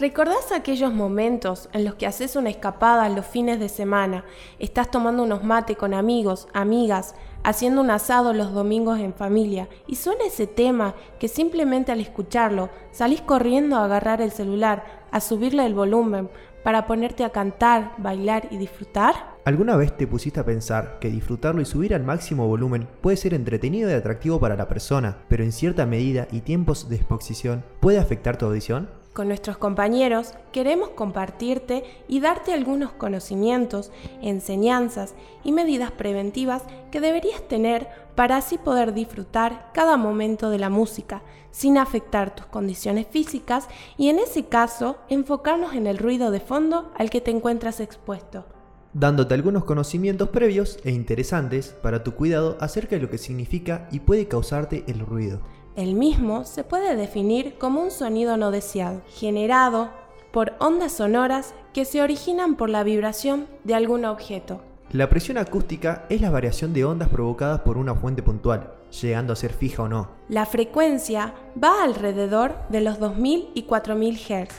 ¿Recordás aquellos momentos en los que haces una escapada los fines de semana, estás tomando unos mate con amigos, amigas, haciendo un asado los domingos en familia y suena ese tema que simplemente al escucharlo salís corriendo a agarrar el celular, a subirle el volumen para ponerte a cantar, bailar y disfrutar? ¿Alguna vez te pusiste a pensar que disfrutarlo y subir al máximo volumen puede ser entretenido y atractivo para la persona, pero en cierta medida y tiempos de exposición puede afectar tu audición? Con nuestros compañeros queremos compartirte y darte algunos conocimientos, enseñanzas y medidas preventivas que deberías tener para así poder disfrutar cada momento de la música sin afectar tus condiciones físicas y en ese caso enfocarnos en el ruido de fondo al que te encuentras expuesto. Dándote algunos conocimientos previos e interesantes para tu cuidado acerca de lo que significa y puede causarte el ruido. El mismo se puede definir como un sonido no deseado, generado por ondas sonoras que se originan por la vibración de algún objeto. La presión acústica es la variación de ondas provocadas por una fuente puntual, llegando a ser fija o no. La frecuencia va alrededor de los 2000 y 4000 Hz,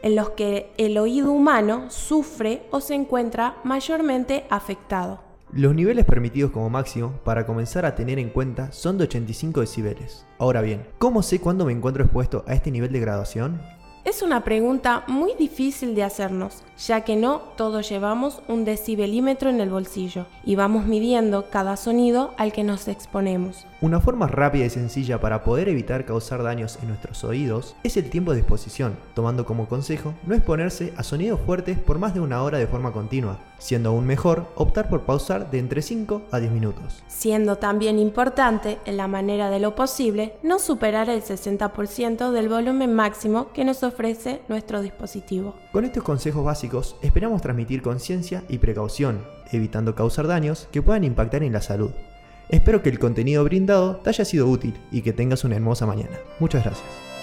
en los que el oído humano sufre o se encuentra mayormente afectado. Los niveles permitidos como máximo para comenzar a tener en cuenta son de 85 decibeles. Ahora bien, ¿cómo sé cuándo me encuentro expuesto a este nivel de graduación? Es una pregunta muy difícil de hacernos, ya que no todos llevamos un decibelímetro en el bolsillo y vamos midiendo cada sonido al que nos exponemos. Una forma rápida y sencilla para poder evitar causar daños en nuestros oídos es el tiempo de exposición, tomando como consejo no exponerse a sonidos fuertes por más de una hora de forma continua, siendo aún mejor optar por pausar de entre 5 a 10 minutos. Siendo también importante, en la manera de lo posible, no superar el 60% del volumen máximo que nos ofrece nuestro dispositivo. Con estos consejos básicos esperamos transmitir conciencia y precaución, evitando causar daños que puedan impactar en la salud. Espero que el contenido brindado te haya sido útil y que tengas una hermosa mañana. Muchas gracias.